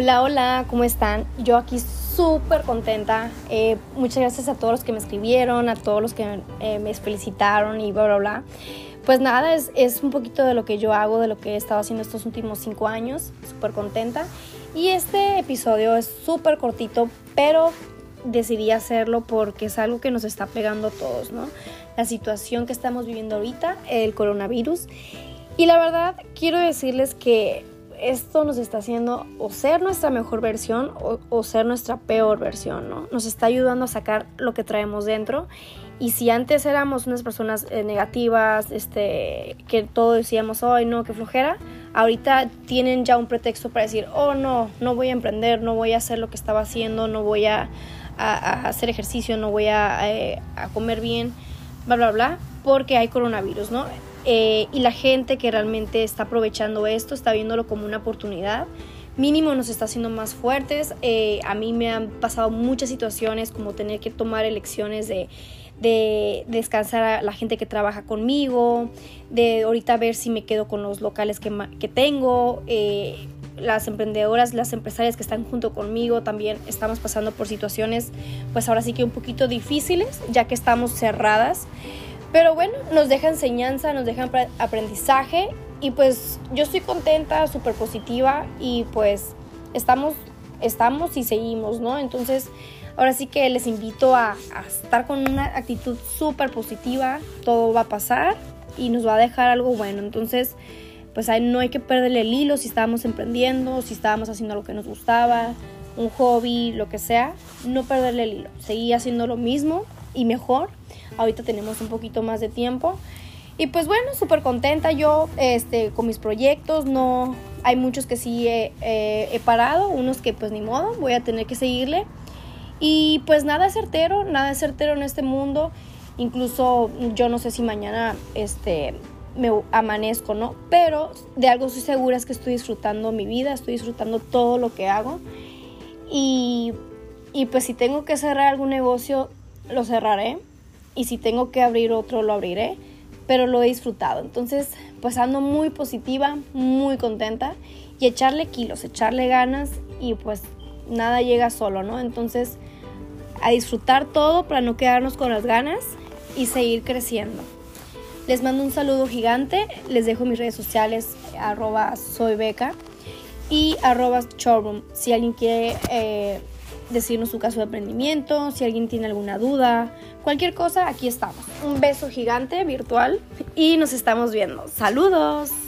Hola, hola, ¿cómo están? Yo aquí súper contenta. Eh, muchas gracias a todos los que me escribieron, a todos los que eh, me felicitaron y bla, bla, bla. Pues nada, es, es, un poquito de lo que yo hago, de lo que he estado haciendo estos últimos cinco años. Súper contenta. Y este episodio es súper cortito, pero decidí hacerlo porque es algo que nos está pegando a todos, ¿no? La situación que estamos viviendo ahorita, el coronavirus. Y la verdad, quiero decirles que esto nos está haciendo o ser nuestra mejor versión o, ser nuestra peor versión, ¿no? Nos está ayudando a sacar lo que traemos dentro. Y si antes éramos unas personas eh, negativas, este, que todo decíamos, ay, no, qué flojera, ahorita tienen ya un pretexto para decir, oh, no, no voy a emprender, no voy a hacer lo que estaba haciendo, no voy a, hacer ejercicio, no voy eh, a comer bien, bla, bla, bla, porque hay coronavirus, ¿no? Eh, y la gente que realmente está aprovechando esto está viéndolo como una oportunidad. Mínimo nos está haciendo más fuertes. Eh, a mí me han pasado muchas situaciones como tener que tomar elecciones de, de, descansar a la gente que trabaja conmigo, de ahorita ver si me quedo con los locales que, que tengo. Eh, las emprendedoras, las empresarias que están junto conmigo también estamos pasando por situaciones pues ahora sí que un poquito difíciles ya que estamos cerradas. Pero bueno, nos deja enseñanza, nos deja aprendizaje y pues yo estoy contenta, súper positiva y pues estamos, estamos y seguimos, ¿no? Entonces, ahora sí que les invito a, a estar con una actitud súper positiva, todo va a pasar y nos va a dejar algo bueno. Entonces, pues ahí no hay que perderle el hilo si estábamos emprendiendo, si estábamos haciendo lo que nos gustaba, un hobby, lo que sea, no perderle el hilo, seguir haciendo lo mismo y mejor. Ahorita tenemos un poquito más de tiempo. Y pues bueno, súper contenta yo este, con mis proyectos. No, hay muchos que sí he, he, parado, unos que pues ni modo, voy a tener que seguirle. Y pues nada es certero, nada es certero en este mundo. Incluso yo no sé si mañana este, me amanezco, ¿no? Pero de algo estoy segura es que estoy disfrutando mi vida, estoy disfrutando todo lo que hago. Y, y pues si tengo que cerrar algún negocio, lo cerraré y si tengo que abrir otro lo abriré, pero lo he disfrutado. Entonces, pues ando muy positiva, muy contenta y echarle kilos, echarle ganas y pues nada llega solo, ¿no? Entonces, a disfrutar todo para no quedarnos con las ganas y seguir creciendo. Les mando un saludo gigante, les dejo mis redes sociales arroba soybeca y arroba showroom. Si alguien quiere... Eh, decirnos su caso de aprendimiento, si alguien tiene alguna duda, cualquier cosa, aquí estamos. Un beso gigante virtual y nos estamos viendo. Saludos.